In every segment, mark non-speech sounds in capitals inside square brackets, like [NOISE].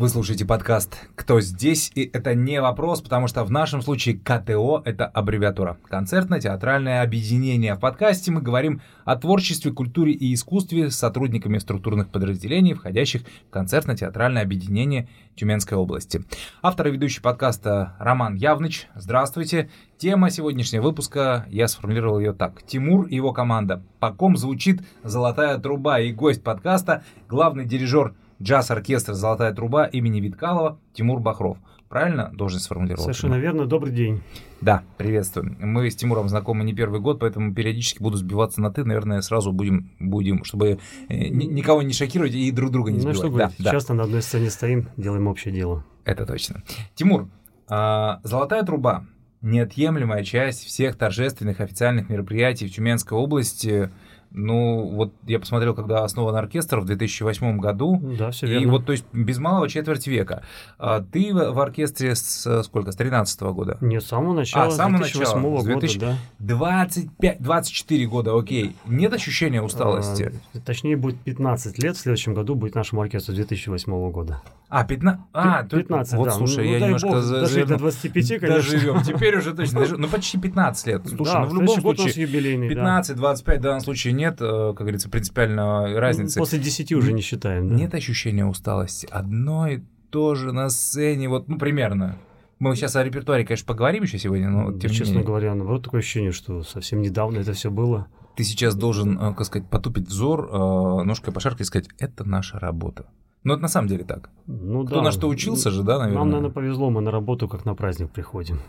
Вы слушаете подкаст «Кто здесь?» И это не вопрос, потому что в нашем случае КТО — это аббревиатура. Концертно-театральное объединение. В подкасте мы говорим о творчестве, культуре и искусстве с сотрудниками структурных подразделений, входящих в концертно-театральное объединение Тюменской области. Автор и ведущий подкаста Роман Явныч. Здравствуйте. Тема сегодняшнего выпуска, я сформулировал ее так. Тимур и его команда. По ком звучит «Золотая труба» и гость подкаста, главный дирижер джаз-оркестр «Золотая труба» имени Виткалова Тимур Бахров. Правильно должен сформулировать? Совершенно Тимур? верно. Добрый день. Да, приветствую. Мы с Тимуром знакомы не первый год, поэтому периодически буду сбиваться на «ты». Наверное, сразу будем, будем чтобы э, никого не шокировать и друг друга не ну, сбивать. Ну что говорить, да, часто да. на одной сцене стоим, делаем общее дело. Это точно. Тимур, а, «Золотая труба» — неотъемлемая часть всех торжественных официальных мероприятий в Тюменской области — ну, вот я посмотрел, когда основан оркестр в 2008 году. Да, все верно. И вот, то есть, без малого четверть века. А ты в, оркестре с сколько? С 13 -го года? Нет, с самого начала, а, с самого 2008 начала, года, 2000... да. 25, 24 года, окей. Нет ощущения усталости? А, точнее, будет 15 лет, в следующем году будет нашему оркестру 2008 года. А, 15? А, 15, вот, да. слушай, ну, я немножко... Бог, дожить до 25, [LAUGHS] конечно. Доживем, теперь уже точно. [LAUGHS] Ну, почти 15 лет. Слушай, да, ну, в любом случае, юбилейный, 15, 25 в данном случае нет, э, как говорится, принципиальной разницы. После 10 уже не считаем, да? Нет ощущения усталости. Одно и то же на сцене, вот, ну, примерно. Мы сейчас о репертуаре, конечно, поговорим еще сегодня, но да, честно менее... говоря, наоборот, такое ощущение, что совсем недавно это все было. Ты сейчас должен, э, как сказать, потупить взор, э, ножкой пошаркать и сказать, это наша работа. Ну, это на самом деле так. Ну, Кто да. на что учился же, да, наверное? Нам, наверное, повезло, мы на работу как на праздник приходим.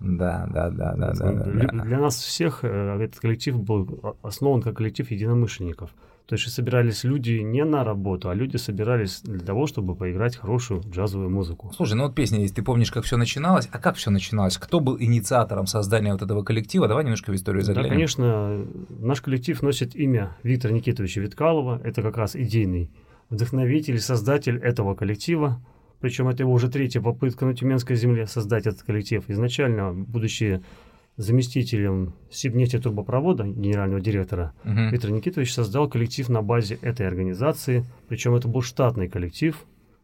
Да, да, да, да, да. Для, да. для нас всех э, этот коллектив был основан как коллектив единомышленников. То есть собирались люди не на работу, а люди собирались для того, чтобы поиграть хорошую джазовую музыку. Слушай, ну вот песня есть, ты помнишь, как все начиналось? А как все начиналось? Кто был инициатором создания вот этого коллектива? Давай немножко в историю заглянем. Да, конечно, наш коллектив носит имя Виктора Никитовича Виткалова. Это как раз идейный вдохновитель, создатель этого коллектива. Причем это его уже третья попытка на Тюменской земле создать этот коллектив. Изначально, будучи заместителем Сибнефти трубопровода, генерального директора, угу. Виктор Никитович создал коллектив на базе этой организации. Причем это был штатный коллектив.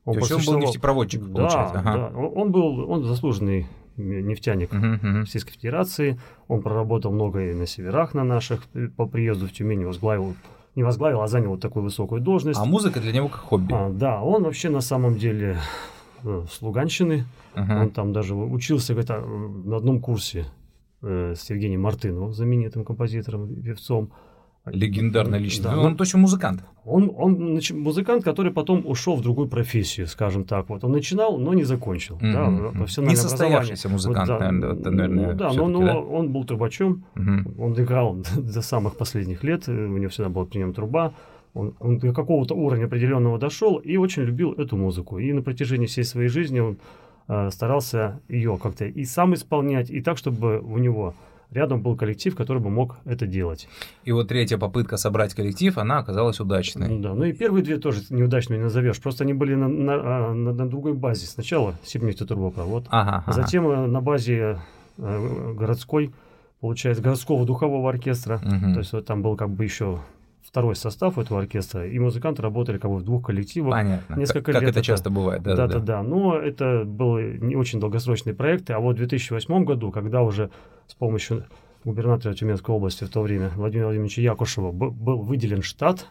Он То есть он был нефтепроводчик, да, получается? Ага. Да, он был он заслуженный нефтяник uh-huh, uh-huh. Российской Федерации. Он проработал много и на северах на наших, по приезду в Тюмень возглавил не возглавил, а занял вот такую высокую должность. А музыка для него как хобби? А, да, он вообще на самом деле э, с Луганщины. Uh-huh. Он там даже учился где-то на одном курсе э, с Евгением Мартыновым, знаменитым композитором, певцом. Легендарная личность. Да. Он точно музыкант. Он, он музыкант, который потом ушел в другую профессию, скажем так. Вот он начинал, но не закончил. Mm-hmm. Да, профессиональное не состоявшийся музыкант, вот, да, наверное, наверное. Ну, да, но, но да? он был трубачом. Mm-hmm. Он играл [LAUGHS] до самых последних лет. У него всегда была при нем труба. Он, он до какого-то уровня определенного дошел и очень любил эту музыку. И на протяжении всей своей жизни он э, старался ее как-то и сам исполнять, и так, чтобы у него рядом был коллектив, который бы мог это делать. И вот третья попытка собрать коллектив, она оказалась удачной. Ну, да, ну и первые две тоже неудачными назовешь. Просто они были на, на, а, на, на другой базе. Сначала Сибнефтетрубопровод, ага, ага. затем э, на базе э, городской, получается, городского духового оркестра. Угу. То есть вот там был как бы еще второй состав этого оркестра, и музыканты работали как бы в двух коллективах. Понятно. Несколько как, лет. Как это часто бывает, да, да, да, да. Но это был не очень долгосрочный проект, а вот в 2008 году, когда уже с помощью губернатора Тюменской области в то время Владимира Владимировича Якушева был выделен штат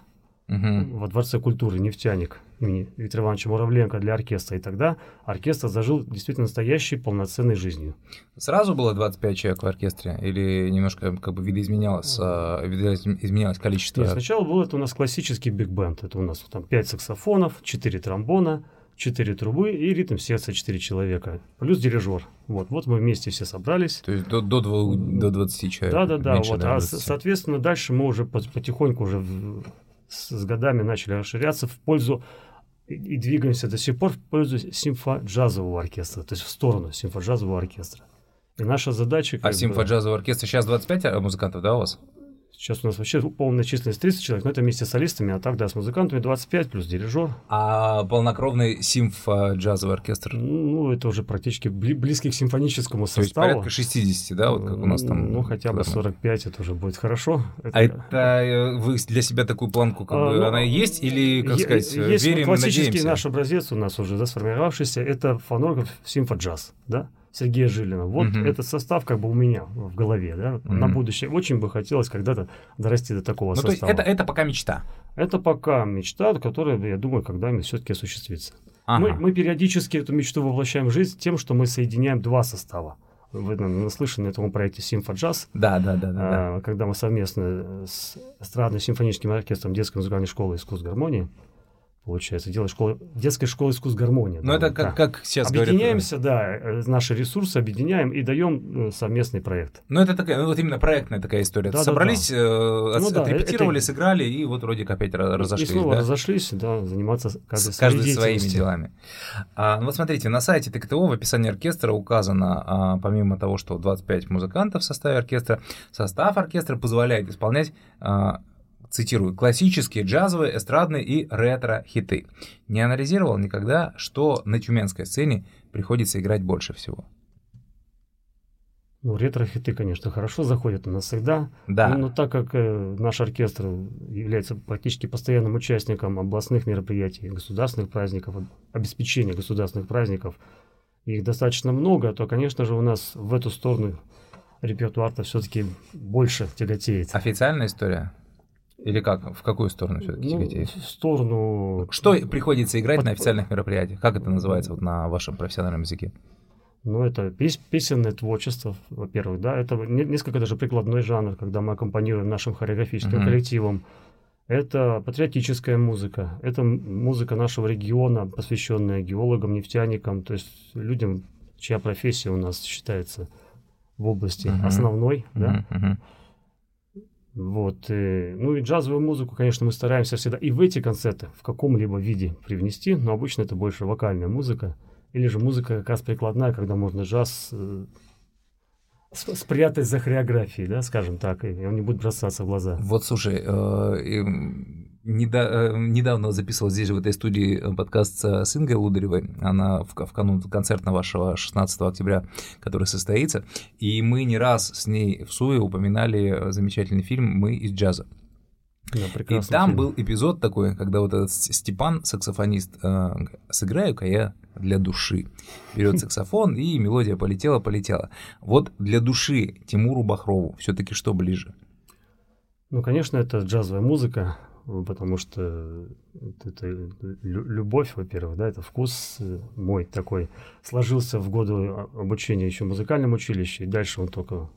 угу. во Дворце культуры «Нефтяник» имени Виктора Ивановича Муравленко для оркестра. И тогда оркестр зажил действительно настоящей полноценной жизнью. Сразу было 25 человек в оркестре? Или немножко как бы видоизменялось, э, видоизменялось количество? Нет, сначала был это у нас классический биг-бенд. Это у нас там 5 саксофонов, 4 тромбона, 4 трубы и ритм сердца 4 человека. Плюс дирижер. Вот, вот мы вместе все собрались. То есть до, до, 2, до 20 человек? Да, да, да. Вот. А, соответственно, дальше мы уже потихоньку уже с годами начали расширяться в пользу и двигаемся до сих пор в пользу симфоджазового оркестра, то есть в сторону симфоджазового оркестра. И наша задача... А симфоджазового оркестра сейчас 25 музыкантов, да, у вас? Сейчас у нас вообще полная численность 30 человек, но это вместе с солистами, а так, да, с музыкантами 25 плюс дирижер. А полнокровный симф-джазовый оркестр? Ну, это уже практически близкий к симфоническому составу. То есть порядка 60, да, вот как у нас там? Ну, хотя бы 45, это уже будет хорошо. Это... А это э, вы для себя такую планку, как а, бы, ну, она есть, или, как сказать, есть верим, классический надеемся? наш образец у нас уже да, сформировавшийся, это фонограф симфоджаз, да? Сергея Жилина. Вот угу. этот состав как бы у меня в голове, да, угу. на будущее. Очень бы хотелось когда-то дорасти до такого ну, состава. То есть это, это пока мечта? Это пока мечта, которая, я думаю, когда-нибудь все-таки осуществится. Ага. Мы, мы периодически эту мечту воплощаем в жизнь тем, что мы соединяем два состава. Вы наслышаны на этом проекте Симфа Джаз. Да, да, да, да, да. Когда мы совместно с эстрадно-симфоническим оркестром детской музыкальной школы искусств гармонии получается, делать школу, детская школа искусств гармонии. Ну, это как, да. как сейчас Объединяемся, говорят. да, э, наши ресурсы объединяем и даем э, совместный проект. Ну, это такая, ну, вот именно проектная такая история. Да, Собрались, да, да. Э, ну, отрепетировали, это... сыграли, и вот вроде опять разошлись. И снова да? разошлись, да, заниматься каждый, каждый своими делами. А, ну, вот смотрите, на сайте ТКТО в описании оркестра указано, а, помимо того, что 25 музыкантов в составе оркестра, состав оркестра позволяет исполнять а, цитирую, классические, джазовые, эстрадные и ретро-хиты. Не анализировал никогда, что на тюменской сцене приходится играть больше всего. Ну, ретро-хиты, конечно, хорошо заходят у нас всегда. Да. Но, но так как э, наш оркестр является практически постоянным участником областных мероприятий, государственных праздников, обеспечения государственных праздников, их достаточно много, то, конечно же, у нас в эту сторону репертуар-то все-таки больше тяготеет. Официальная история? Или как? В какую сторону все-таки ну, В сторону... Что приходится играть Под... на официальных мероприятиях? Как это называется вот на вашем профессиональном языке? Ну, это пес песенное творчество, во-первых, да, это несколько даже прикладной жанр, когда мы аккомпанируем нашим хореографическим mm-hmm. коллективом. Это патриотическая музыка, это музыка нашего региона, посвященная геологам, нефтяникам, то есть людям, чья профессия у нас считается в области mm-hmm. основной, mm-hmm. да. Mm-hmm. Вот. И, ну и джазовую музыку, конечно, мы стараемся всегда и в эти концерты в каком-либо виде привнести, но обычно это больше вокальная музыка. Или же музыка как раз прикладная, когда можно джаз э, спрятать за хореографией, да, скажем так, и он не будет бросаться в глаза. Вот, слушай, э, Недо, э, недавно записывал здесь же, в этой студии, э, подкаст с Ингой Лударевой. Она в, в канун концерта вашего 16 октября, который состоится. И мы не раз с ней в Суе упоминали замечательный фильм «Мы из джаза». Да, и там фильм. был эпизод такой, когда вот этот Степан, саксофонист, э, сыграю-ка я для души. Берет саксофон, и мелодия полетела, полетела. Вот для души Тимуру Бахрову все-таки что ближе? Ну, конечно, это джазовая музыка, потому что это, это любовь, во-первых, да, это вкус мой такой сложился в годы обучения еще в музыкальном училище, и дальше он только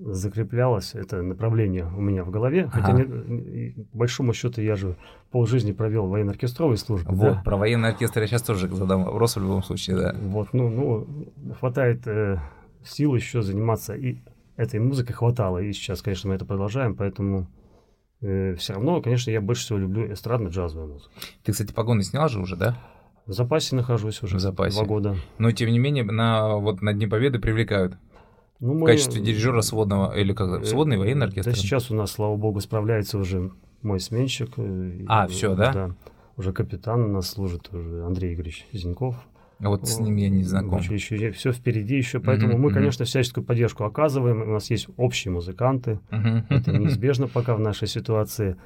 закреплялось это направление у меня в голове. Ага. Хотя, не, по большому счету, я же полжизни провел военно-оркестровой службе. Вот, да? про военный оркестр я сейчас тоже задам вопрос в любом случае, да. Вот, ну, ну хватает э, сил еще заниматься и этой музыкой хватало, и сейчас, конечно, мы это продолжаем, поэтому э, все равно, конечно, я больше всего люблю эстрадно-джазовую музыку. Ты, кстати, погоны снял же уже, да? В запасе нахожусь уже. В запасе. Два года. Но, тем не менее, на, вот, на Дне Победы привлекают. Ну, мы... В качестве дирижера сводного, или как, э, сводный военный оркестр? Да сейчас у нас, слава богу, справляется уже мой сменщик. Э, а, все, да? Да. Уже капитан у нас служит, уже Андрей Игоревич Зиньков. А вот с ним я не знаком. Еще, еще, все впереди еще, поэтому mm-hmm, мы, конечно, всяческую поддержку оказываем. У нас есть общие музыканты, mm-hmm. это неизбежно пока в нашей ситуации.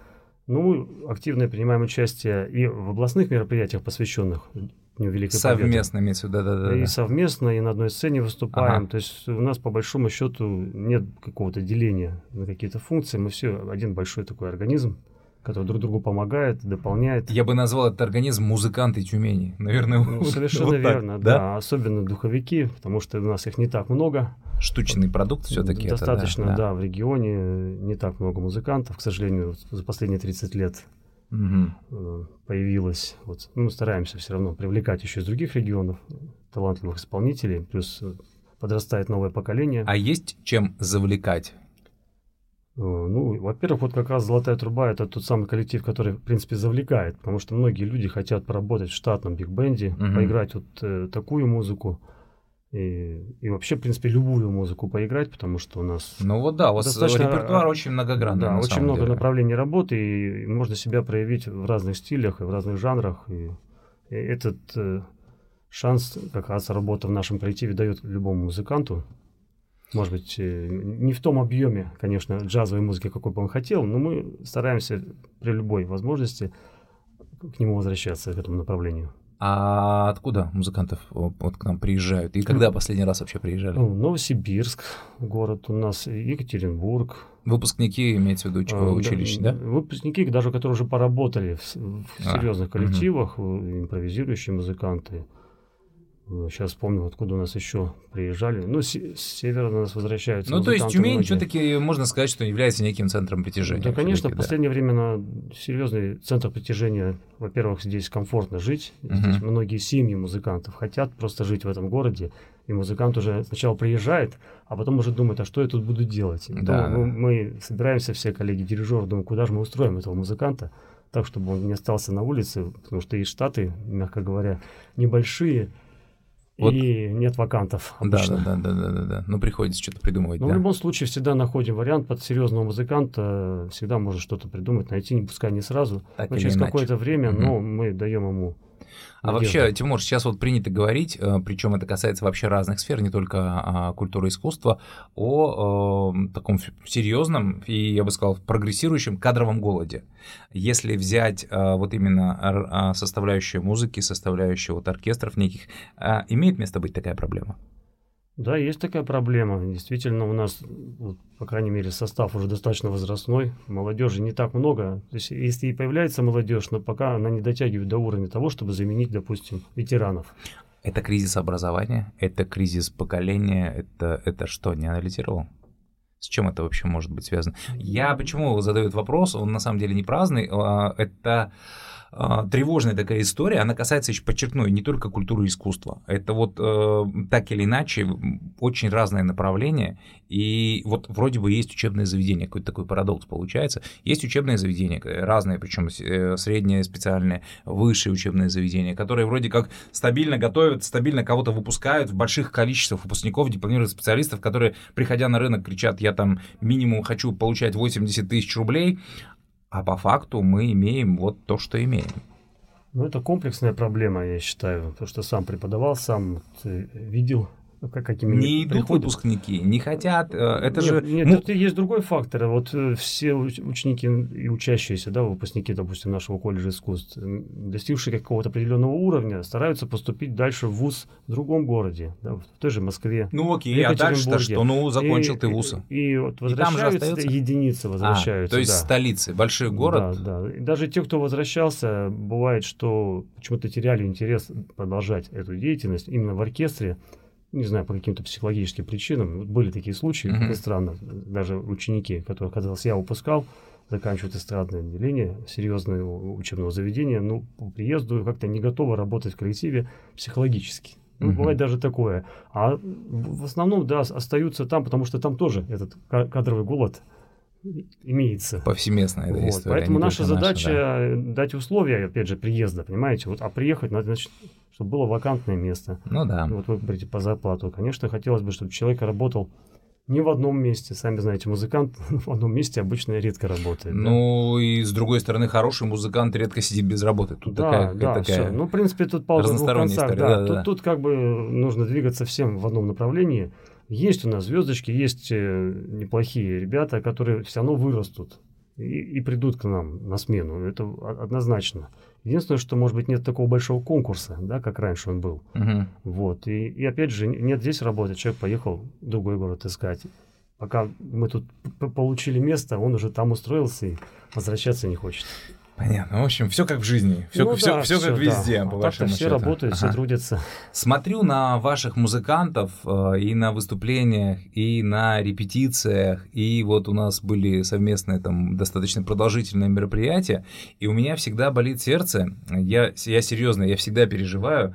Ну, активно принимаем участие и в областных мероприятиях, посвященных Великой совместно Победы. Совместно, да-да-да. И совместно, и на одной сцене выступаем. Ага. То есть у нас, по большому счету, нет какого-то деления на какие-то функции. Мы все один большой такой организм который друг другу помогает, дополняет. Я бы назвал этот организм музыканты Тюмени. Наверное, ну, совершенно вот верно, так, да? да. Особенно духовики, потому что у нас их не так много. Штучный продукт все-таки. Достаточно, это, да, да, в регионе не так много музыкантов, к сожалению, за последние 30 лет угу. появилось. Вот, ну, стараемся все равно привлекать еще из других регионов талантливых исполнителей, плюс подрастает новое поколение. А есть чем завлекать? Э, ну, во-первых, вот как раз «Золотая труба» — это тот самый коллектив, который, в принципе, завлекает, потому что многие люди хотят поработать в штатном биг-бенде, угу. поиграть вот э, такую музыку. И, и вообще, в принципе, любую музыку поиграть, потому что у нас... Ну вот да, у вас достаточно, репертуар очень многогранный. Да, очень много деле. направлений работы, и можно себя проявить в разных стилях и в разных жанрах. И, и этот э, шанс, как раз работа в нашем коллективе дает любому музыканту. Может быть, э, не в том объеме, конечно, джазовой музыки, какой бы он хотел, но мы стараемся при любой возможности к нему возвращаться, к этому направлению. А откуда музыкантов вот к нам приезжают? И когда последний раз вообще приезжали? Ну, Новосибирск, город у нас, Екатеринбург. Выпускники, имеется в виду, училища, да? Выпускники, даже которые уже поработали в, в серьезных а, коллективах, угу. импровизирующие музыканты. Сейчас вспомню, откуда у нас еще приезжали. Ну, с, с севера у нас возвращаются. Ну, то есть Тюмень все-таки можно сказать, что является неким центром притяжения. Да, конечно, в последнее да. время на серьезный центр притяжения. Во-первых, здесь комфортно жить. Угу. Здесь многие семьи музыкантов хотят просто жить в этом городе. И музыкант уже сначала приезжает, а потом уже думает, а что я тут буду делать. да, мы, мы собираемся, все коллеги, дирижеры, думаем, куда же мы устроим этого музыканта, так, чтобы он не остался на улице, потому что и штаты, мягко говоря, небольшие, вот. И нет вакантов. Обычно. Да, да, да, да, да, да. Ну, приходится что-то придумывать. Но да. в любом случае всегда находим вариант под серьезного музыканта. Всегда можно что-то придумать, найти, пускай не сразу, так но через какое-то время, угу. но мы даем ему а вообще, Тимур, сейчас вот принято говорить, э, причем это касается вообще разных сфер, не только а, культуры и искусства, о, о э, таком серьезном и, я бы сказал, прогрессирующем кадровом голоде. Если взять а, вот именно а, составляющую музыки, составляющую вот оркестров неких, а, имеет место быть такая проблема? Да, есть такая проблема. Действительно, у нас, вот, по крайней мере, состав уже достаточно возрастной. Молодежи не так много. То есть, если и появляется молодежь, но пока она не дотягивает до уровня того, чтобы заменить, допустим, ветеранов. Это кризис образования, это кризис поколения, это, это что, не анализировал? С чем это вообще может быть связано? Я почему задаю этот вопрос, он на самом деле не праздный, а, это а, тревожная такая история, она касается, еще подчеркну, не только культуры и искусства. Это вот э, так или иначе очень разное направление, и вот вроде бы есть учебное заведение, какой-то такой парадокс получается. Есть учебные заведения, разные, причем э, средние, специальные, высшие учебные заведения, которые вроде как стабильно готовят, стабильно кого-то выпускают в больших количествах выпускников, дипломированных специалистов, которые, приходя на рынок, кричат, я там минимум хочу получать 80 тысяч рублей, а по факту мы имеем вот то, что имеем. Ну, это комплексная проблема, я считаю, потому что сам преподавал, сам э, видел какими не идут приходят. выпускники, не хотят. Э, это нет, же. Нет, ну... тут есть другой фактор. Вот э, все ученики и учащиеся, да, выпускники, допустим, нашего колледжа искусств, достигшие какого-то определенного уровня, стараются поступить дальше в ВУЗ в другом городе, да, в той же Москве. Ну окей, а дальше-то что? Ну, закончил и, ты ВУЗ. И, и вот возвращаются, и единицы возвращаются. А, то есть да. столицы, большой город. Да, да. И даже те, кто возвращался, бывает, что почему-то теряли интерес продолжать эту деятельность именно в оркестре не знаю, по каким-то психологическим причинам. Были такие случаи, mm-hmm. странно, даже ученики, которых, казалось, я выпускал, заканчивают эстрадное отделение серьезного учебного заведения, ну, по приезду как-то не готовы работать в коллективе психологически. Ну, угу. бывает даже такое. А в основном, да, остаются там, потому что там тоже этот кадровый голод имеется. Повсеместная вот. история. Поэтому наша задача наша, да. дать условия, опять же, приезда, понимаете? Вот, а приехать надо, значит, чтобы было вакантное место. Ну да. Вот вы говорите по зарплату. Конечно, хотелось бы, чтобы человек работал не в одном месте. Сами знаете, музыкант [LAUGHS] в одном месте обычно редко работает. Ну да? и с другой стороны, хороший музыкант редко сидит без работы. Тут да, такая, да, такая все. Ну, в принципе, тут пауза в двух концах. История, да, да, тут, да. тут как бы нужно двигаться всем в одном направлении. Есть у нас звездочки, есть э, неплохие ребята, которые все равно вырастут и, и придут к нам на смену. Это однозначно. Единственное, что, может быть, нет такого большого конкурса, да, как раньше он был. Угу. Вот. И, и опять же, нет здесь работы, человек поехал в другой город искать. Пока мы тут получили место, он уже там устроился и возвращаться не хочет. Понятно. В общем, все как в жизни. Все, ну, все, да, все, все как везде, да. по вашему все работают, ага. все трудятся. Смотрю на ваших музыкантов э, и на выступлениях, и на репетициях, и вот у нас были совместные там достаточно продолжительные мероприятия, и у меня всегда болит сердце. Я, я серьезно, я всегда переживаю,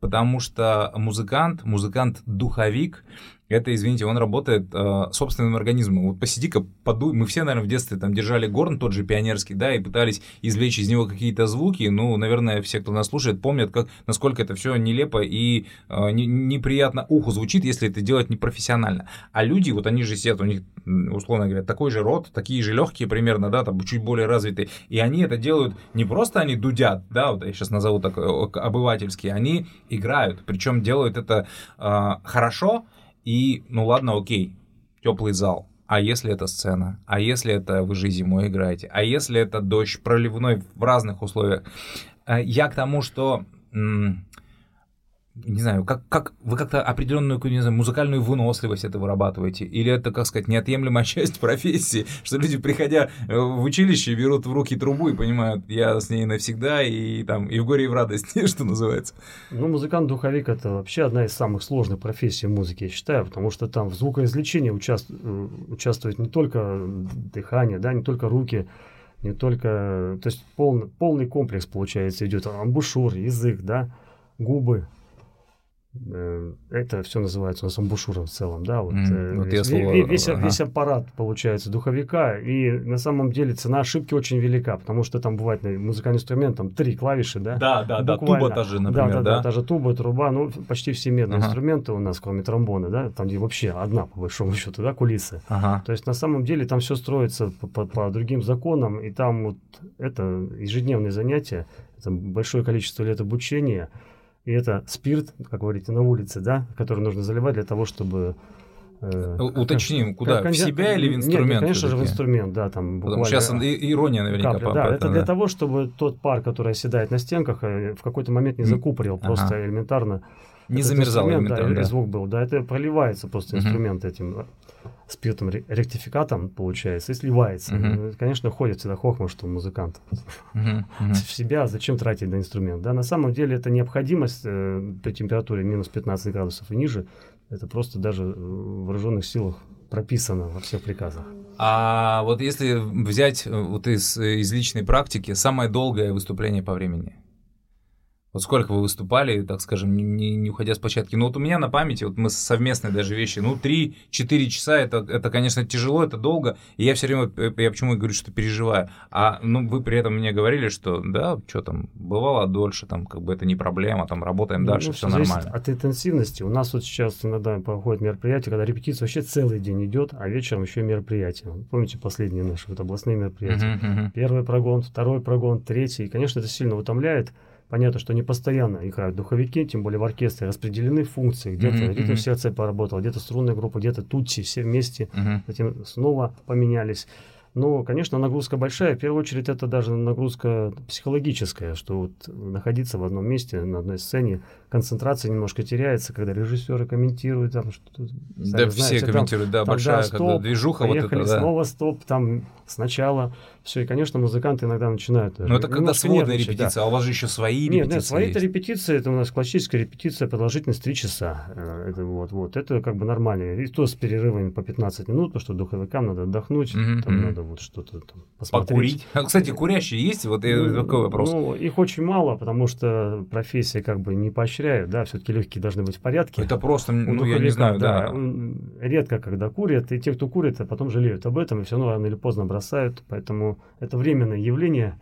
потому что музыкант, музыкант-духовик, это, извините, он работает э, собственным организмом. Вот посиди-ка, подуй. Мы все, наверное, в детстве там держали горн, тот же пионерский, да, и пытались извлечь из него какие-то звуки. Ну, наверное, все, кто нас слушает, помнят, как, насколько это все нелепо и э, не, неприятно уху звучит, если это делать непрофессионально. А люди, вот они же сидят, у них, условно говоря, такой же рот, такие же легкие примерно, да, там чуть более развитые. И они это делают не просто они дудят, да, вот я сейчас назову так э, обывательские, они играют. Причем делают это э, хорошо, и, ну ладно, окей, теплый зал. А если это сцена? А если это вы же зимой играете? А если это дождь проливной в разных условиях? Э, я к тому, что не знаю, как, как вы как-то определенную не знаю, музыкальную выносливость это вырабатываете? Или это, как сказать, неотъемлемая [LAUGHS] часть профессии, что люди, приходя э, в училище, берут в руки трубу и понимают, я с ней навсегда, и там и в горе, и в радости, [LAUGHS] что называется? Ну, музыкант-духовик – это вообще одна из самых сложных профессий в музыке, я считаю, потому что там в звукоизвлечении участ... Э, участвует не только дыхание, да, не только руки, не только... То есть полный, полный комплекс, получается, идет амбушюр, язык, да, губы, это все называется у нас амбушюром в целом, да, вот, mm, вот весь, слово... весь, ага. весь аппарат получается духовика, и на самом деле цена ошибки очень велика, потому что там бывает музыкальный инструмент, там три клавиши, да, да, да, да, туба та же, например, да, да, да, та же туба, труба, ну почти все медные ага. инструменты у нас, кроме тромбона, да, там где вообще одна по большому счету, да, кулисы, ага. то есть на самом деле там все строится по, по, по другим законам, и там вот это ежедневные занятия, это большое количество лет обучения. И это спирт, как говорите, на улице, да, который нужно заливать для того, чтобы э, Уточним, куда? Как, в себя или в инструмент? Нет, конечно же, в инструмент, да, там буквально... Потому сейчас ирония наверняка капля, Да, это для того, чтобы тот пар, который оседает на стенках, э, в какой-то момент не закупорил, ага. просто элементарно. Не замерзал элементарно, да, да. звук был, да, это проливается просто инструмент этим спиртом ректификатом, получается, и сливается. Uh-huh. Конечно, ходит всегда хохма, что музыкант uh-huh. Uh-huh. в себя зачем тратить на инструмент. Да, на самом деле это необходимость э, при температуре минус 15 градусов и ниже. Это просто даже в вооруженных силах прописано во всех приказах. А вот если взять э, вот из, из личной практики, самое долгое выступление по времени – вот сколько вы выступали, так скажем, не, не уходя с площадки. Ну вот у меня на памяти, вот мы совместные даже вещи, ну 3-4 часа, это, это, конечно, тяжело, это долго. И я все время, э, я почему говорю, что переживаю. А ну, вы при этом мне говорили, что да, что там, бывало дольше, там как бы это не проблема, там работаем ну, дальше, ну, все нормально. От интенсивности. У нас вот сейчас иногда проходит мероприятие, когда репетиция вообще целый день идет, а вечером еще мероприятие. Помните последние наши вот областные мероприятия? Uh-huh, uh-huh. Первый прогон, второй прогон, третий. И, конечно, это сильно утомляет. Понятно, что не постоянно играют духовики, тем более в оркестре распределены функции. Где-то mm-hmm. ритм сердца поработал, где-то струнная группа, где-то тутси, все вместе. Mm-hmm. Затем снова поменялись. Но, конечно, нагрузка большая. В первую очередь, это даже нагрузка психологическая, что вот находиться в одном месте, на одной сцене, концентрация немножко теряется, когда режиссеры комментируют там что-то. Да, все знаете, комментируют, там, да, большая стоп, когда движуха поехали, вот это, да. снова стоп, там сначала. Все, и, конечно, музыканты иногда начинают... Но это когда сводная репетиция, да. а у вас же еще свои нет, репетиции Нет, свои-то репетиции, это у нас классическая репетиция, продолжительность 3 часа. Э, это вот, вот, это как бы нормально. И то с перерывами по 15 минут, потому что духовикам надо отдохнуть, mm-hmm. там надо вот что-то там посмотреть. Покурить. А, кстати, курящие есть? Вот ну, такой вопрос. Ну, их очень мало, потому что профессия как бы не поощряет, да, все-таки легкие должны быть в порядке. Это просто, ну, я не знаю, да. да. Редко, когда курят, и те, кто курит, а потом жалеют об этом, и все равно рано или поздно бросают, поэтому это временное явление,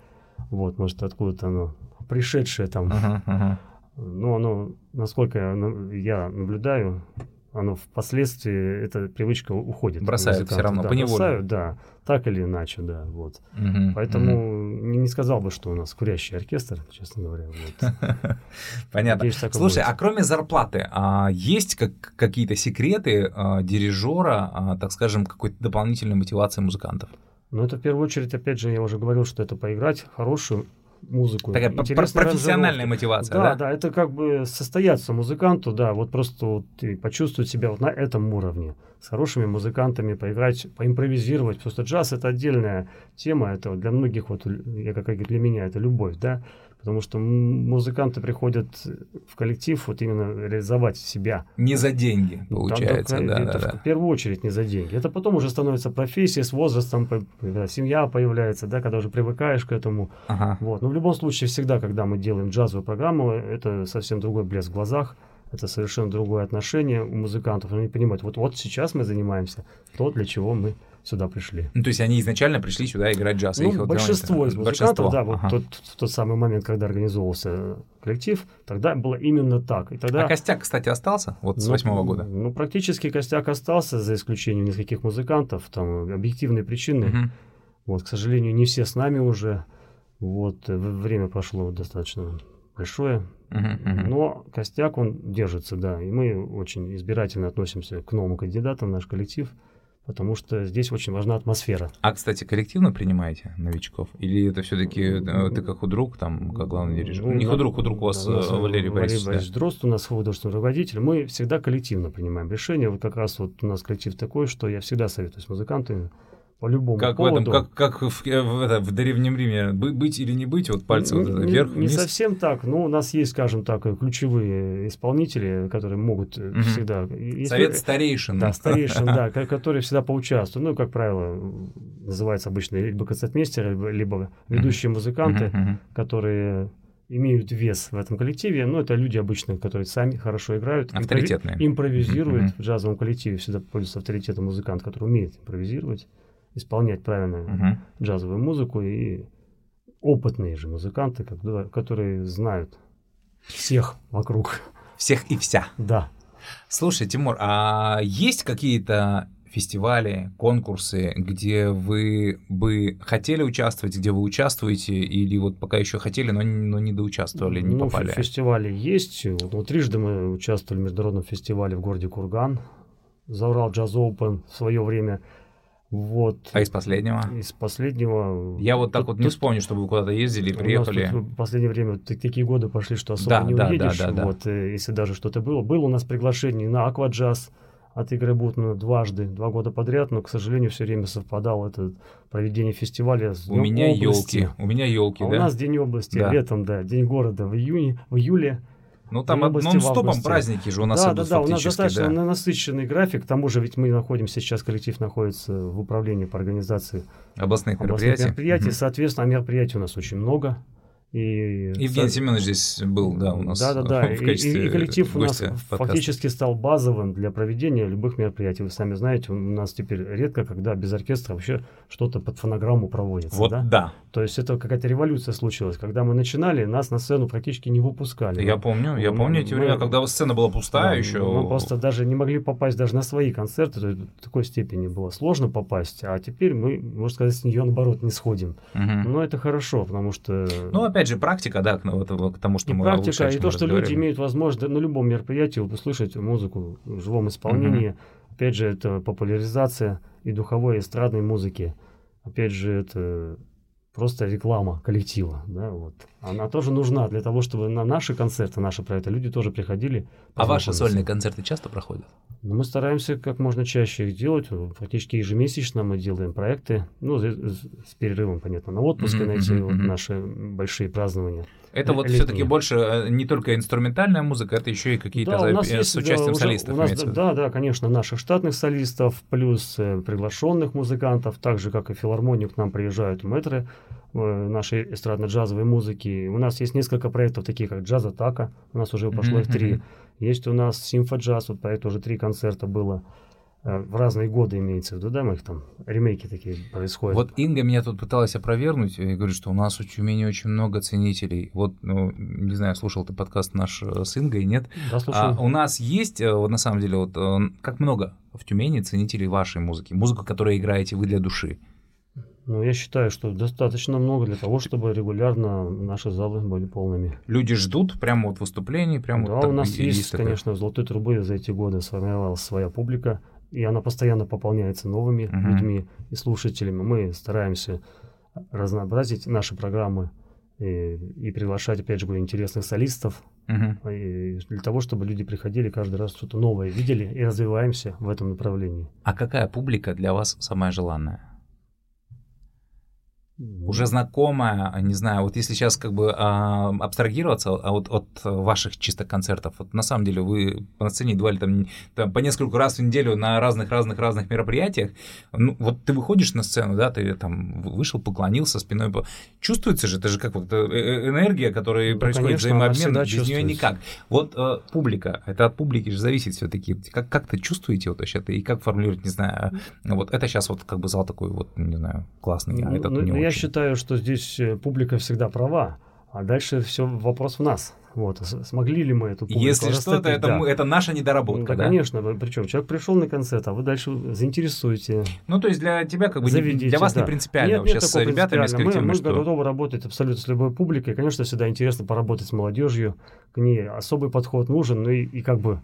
вот, может, откуда-то оно пришедшее там. Uh-huh, uh-huh. Но оно, насколько я наблюдаю, оно впоследствии, эта привычка уходит. Бросают все равно, да, поневоле. Бросают, да, так или иначе, да, вот. Угу, Поэтому угу. Не, не сказал бы, что у нас курящий оркестр, честно говоря. Вот. [LAUGHS] Понятно. Надеюсь, Слушай, будет. а кроме зарплаты, а есть как, какие-то секреты а, дирижера, а, так скажем, какой-то дополнительной мотивации музыкантов? Но это в первую очередь, опять же, я уже говорил, что это поиграть хорошую музыку. Такая профессиональная мотивация, да? Да, да, это как бы состояться музыканту, да, вот просто вот и почувствовать себя вот на этом уровне, с хорошими музыкантами, поиграть, поимпровизировать. Просто джаз это отдельная тема, это для многих, вот, я как для меня, это любовь, да, Потому что музыканты приходят в коллектив вот именно реализовать себя. Не за деньги, получается. Да, да, это да, в первую очередь не за деньги. Это потом уже становится профессией с возрастом, когда семья появляется, да, когда уже привыкаешь к этому. Ага. Вот. Но в любом случае, всегда, когда мы делаем джазовую программу, это совсем другой блеск в глазах. это совершенно другое отношение у музыкантов. Они понимают, вот, вот сейчас мы занимаемся то, для чего мы сюда пришли. Ну, то есть они изначально пришли сюда играть джаз? Ну, их большинство вот, из музыкантов, большинство. да, вот ага. тот, в тот самый момент, когда организовывался коллектив, тогда было именно так. И тогда... А костяк, кстати, остался вот с ну, восьмого года? Ну, практически костяк остался, за исключением нескольких музыкантов, там объективные причины. Угу. Вот, к сожалению, не все с нами уже. Вот, время прошло достаточно большое. Uh-huh, Но костяк, он держится, да. И мы очень избирательно относимся к новым кандидатам, наш коллектив, потому что здесь очень важна атмосфера. А, кстати, коллективно принимаете новичков? Или это все-таки э, ты как худрук, там, как главный дирижер? Ну, Не худрук, худрук у вас, да, у э, Валерий Борисович. Валерий Борисович Дрозд, у нас художественный руководитель. Мы всегда коллективно принимаем решения. Вот как раз вот у нас коллектив такой, что я всегда советую с музыкантами по любому как поводу. В этом, как как в, э, в, это, в Древнем Риме, быть или не быть, вот пальцы не, вот вверх, Не совсем так, но у нас есть, скажем так, ключевые исполнители, которые могут угу. всегда... Если, Совет старейшин. Да, старейшин, да, которые всегда поучаствуют. Ну, как правило, называется обычно либо концертмейстеры, либо, ведущие музыканты, которые имеют вес в этом коллективе, но это люди обычно, которые сами хорошо играют, авторитетные, импровизируют в джазовом коллективе, всегда пользуются авторитетом музыкант, который умеет импровизировать исполнять правильно угу. джазовую музыку и опытные же музыканты, которые знают всех вокруг. Всех и вся. Да. Слушай, Тимур, а есть какие-то фестивали, конкурсы, где вы бы хотели участвовать, где вы участвуете, или вот пока еще хотели, но, но не доучаствовали, не ну, попали? Фестивали есть. Вот, трижды мы участвовали в международном фестивале в городе Курган. Заурал Джаз Open в свое время – вот. А из последнего? Из последнего... Я вот так тут, вот не тут, вспомню, чтобы вы куда-то ездили, приехали. в последнее время такие годы пошли, что особо да, не да, уедешь. Да, да, вот, да. Э, если даже что-то было. Было у нас приглашение на Акваджаз от Игоря Бутмана дважды, два года подряд, но, к сожалению, все время совпадало это проведение фестиваля с У меня елки, у меня елки, а да? у нас День области да. летом, да, День города в июне, в июле. Ну, там нон-стопом праздники же у нас да, идут Да, да, у нас достаточно да. насыщенный график. К тому же ведь мы находимся, сейчас коллектив находится в управлении по организации областных, областных мероприятий. мероприятий. Mm-hmm. Соответственно, мероприятий у нас очень много. И Евгений. Семенович здесь был, да, у нас. Да, да, да. В и, и коллектив у нас подкаста. фактически стал базовым для проведения любых мероприятий. Вы сами знаете, у нас теперь редко, когда без оркестра вообще что-то под фонограмму проводится. Вот да. да. То есть это какая-то революция случилась. Когда мы начинали, нас на сцену практически не выпускали. Я помню, я помню эти времена, когда сцена была пустая да, еще. Мы просто даже не могли попасть даже на свои концерты. То есть в такой степени было сложно попасть. А теперь мы, можно сказать, с нее наоборот не сходим. Угу. Но это хорошо, потому что. Ну опять же практика, да, к, вот, к тому, что и мы практика, и то, что люди имеют возможность на любом мероприятии услышать музыку в живом исполнении. Угу. Опять же, это популяризация и духовой, и эстрадной музыки. Опять же, это просто реклама коллектива, да, вот. Она тоже нужна для того, чтобы на наши концерты, наши проекты люди тоже приходили. А ваши сольные концерты часто проходят? Ну, мы стараемся как можно чаще их делать. Практически ежемесячно мы делаем проекты. Ну, с, с перерывом, понятно, на отпуск mm-hmm, найти mm-hmm. вот наши большие празднования. Это вот все-таки больше э, не только инструментальная музыка, это еще и какие-то да, запи- есть, с участием да, солистов. У нас, да, да, конечно, наших штатных солистов, плюс э, приглашенных музыкантов, так же, как и филармонию к нам приезжают мэтры э, нашей эстрадно-джазовой музыки. У нас есть несколько проектов, такие как «Джаз Атака», у нас уже пошло их три. Есть у нас «Симфоджаз», вот проект уже три концерта было. Э, в разные годы имеется в виду, да, мы их там, ремейки такие происходят. Вот Инга меня тут пыталась опровергнуть и говорит, что у нас в Тюмени очень много ценителей. Вот, ну, не знаю, слушал ты подкаст наш э, с Ингой, нет? Да, слушал. А у нас есть, э, вот на самом деле, вот как много в Тюмени ценителей вашей музыки, музыку, которую играете вы для души? Ну, я считаю, что достаточно много для того, чтобы регулярно наши залы были полными. Люди ждут прямо вот выступлений, прямо да, вот у нас есть, есть конечно, в «Золотой трубы» за эти годы сформировалась своя публика и она постоянно пополняется новыми uh-huh. людьми и слушателями. Мы стараемся разнообразить наши программы и, и приглашать, опять же, говорю, интересных солистов, uh-huh. и для того, чтобы люди приходили каждый раз что-то новое, видели и развиваемся в этом направлении. А какая публика для вас самая желанная? Уже знакомая, не знаю, вот если сейчас как бы а, абстрагироваться а вот от ваших чисто концертов, вот на самом деле вы на сцене едва ли там, там по несколько раз в неделю на разных-разных-разных мероприятиях, ну, вот ты выходишь на сцену, да, ты там вышел, поклонился спиной, чувствуется же, это же как вот э, э, энергия, которая ну, происходит, конечно, взаимообмен, без нее никак. Вот э, публика, это от публики же зависит все-таки, как, как-то чувствуете вот вообще-то, и как формулировать, не знаю, вот это сейчас вот как бы зал такой вот, не знаю, классный, а этот ну, не я считаю, что здесь э, публика всегда права, а дальше все вопрос в нас. Вот, смогли ли мы эту публику Если что-то, это, да. это наша недоработка, да, да? конечно. Причем человек пришел на концерт, а вы дальше заинтересуете. Ну, то есть для тебя, как бы, заведите, для вас да. не принципиально нет, нет с ребятами, с коллективами, мы, мы что... готовы работать абсолютно с любой публикой. Конечно, всегда интересно поработать с молодежью. К ней особый подход нужен, ну и, и как бы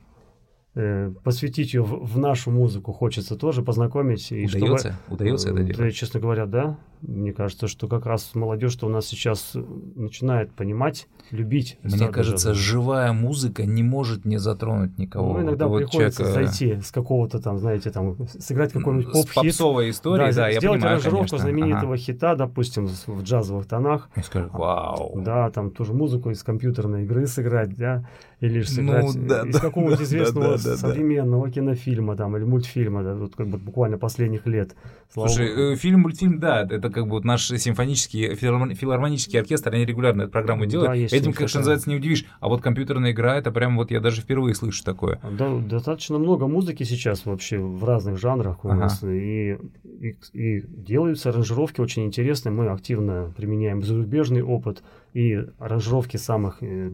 посвятить ее в, в нашу музыку хочется тоже познакомить. И удается, чтобы, удается это делать? Честно говоря, да. Мне кажется, что как раз молодежь, что у нас сейчас начинает понимать, любить. Мне кажется, жанр. живая музыка не может не затронуть никого. Ну, иногда вот приходится человека... зайти с какого-то там, знаете, там, сыграть какой-нибудь поп-хит. С попсовой историей, да, да я сделать понимаю, аранжировку конечно. знаменитого ага. хита, допустим, в джазовых тонах. И скажу, вау. Да, там тоже музыку из компьютерной игры сыграть, да или же сыграть ну, да, из да, какого-нибудь да, известного да, да, современного кинофильма там, или мультфильма, да, вот как бы буквально последних лет. Слава Слушай, Богу. Э, фильм, мультфильм, да, это как бы вот наш симфонический, филармонический оркестр, они регулярно эту программу делают. Да, Этим, как что называется, не удивишь. А вот компьютерная игра, это прям вот я даже впервые слышу такое. Да, достаточно много музыки сейчас вообще в разных жанрах у ага. нас. И, и, и делаются аранжировки очень интересные. Мы активно применяем зарубежный опыт и аранжировки самых э,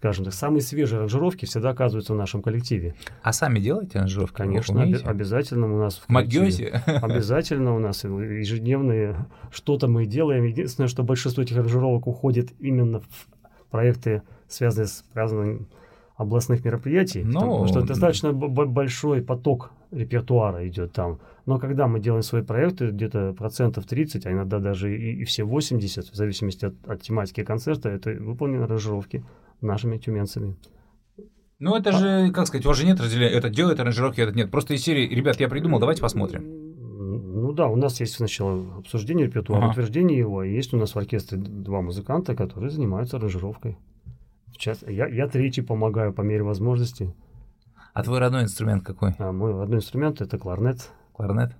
скажем так, самые свежие аранжировки всегда оказываются в нашем коллективе. А сами делаете аранжировки? Конечно, об- обязательно у нас в коллективе. Обязательно у нас ежедневные что-то мы делаем. Единственное, что большинство этих аранжировок уходит именно в проекты, связанные с празднованием областных мероприятий, Но... потому что достаточно большой поток репертуара идет там. Но когда мы делаем свои проекты, где-то процентов 30, а иногда даже и, и все 80, в зависимости от, от тематики концерта, это выполнены аранжировки нашими тюменцами. Ну, это же, как сказать, у вас же нет разделения, это делает аранжировки, это нет. Просто из серии, ребят, я придумал, давайте посмотрим. Ну да, у нас есть сначала обсуждение репертуара, ага. утверждение его, и есть у нас в оркестре два музыканта, которые занимаются аранжировкой. Сейчас я, я третий помогаю по мере возможности. А твой родной инструмент какой? А, мой родной инструмент это кларнет. Кларнет?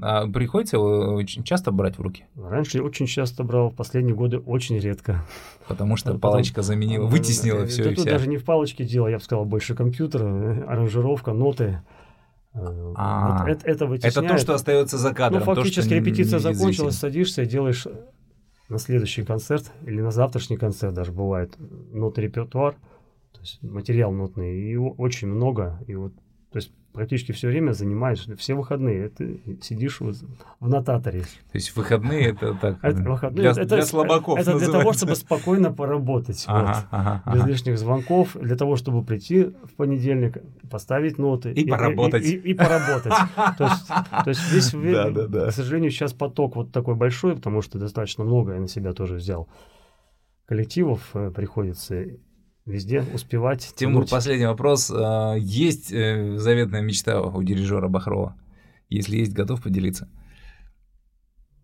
А приходится его часто брать в руки? Раньше очень часто брал, в последние годы очень редко. Потому что Потом, палочка заменила, вытеснила это, все это, и Тут вся. даже не в палочке дело, я бы сказал, больше компьютер, аранжировка, ноты. А, вот это, это вытесняет. Это то, что остается за кадром. Ну, фактически то, репетиция закончилась, садишься и делаешь на следующий концерт или на завтрашний концерт даже бывает ноты репертуар, то есть материал нотный, и очень много, и вот, то есть практически все время занимаешь, все выходные, ты сидишь в, в нотаторе. То есть выходные это так, это, выходные, для, это, для слабаков Это называется. для того, чтобы спокойно поработать, ага, вот, ага, без ага. лишних звонков, для того, чтобы прийти в понедельник, поставить ноты. И, и поработать. И, и, и поработать. То есть здесь, к сожалению, сейчас поток вот такой большой, потому что достаточно много я на себя тоже взял коллективов э, приходится Везде успевать. Тимур, тянуть. последний вопрос. А, есть э, заветная мечта у дирижера Бахрова? Если есть, готов поделиться?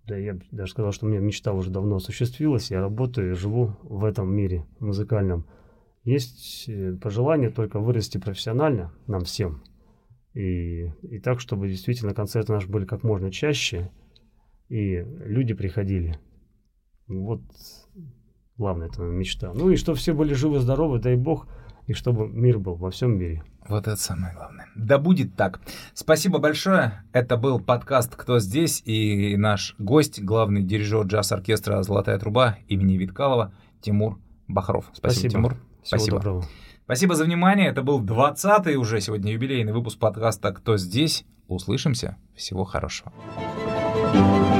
Да, я даже сказал, что у меня мечта уже давно осуществилась. Я работаю и живу в этом мире музыкальном. Есть э, пожелание только вырасти профессионально нам всем. И, и так, чтобы действительно концерты наши были как можно чаще, и люди приходили. Вот Главное, это мечта. Ну и чтобы все были живы, здоровы, дай бог, и чтобы мир был во всем мире. Вот это самое главное. Да будет так. Спасибо большое. Это был подкаст «Кто здесь?» и наш гость, главный дирижер джаз-оркестра «Золотая труба» имени Виткалова Тимур Бахров. Спасибо, Спасибо. Тимур. Всего Спасибо. Доброго. Спасибо за внимание. Это был 20-й уже сегодня юбилейный выпуск подкаста «Кто здесь?». Услышимся. Всего хорошего. thank you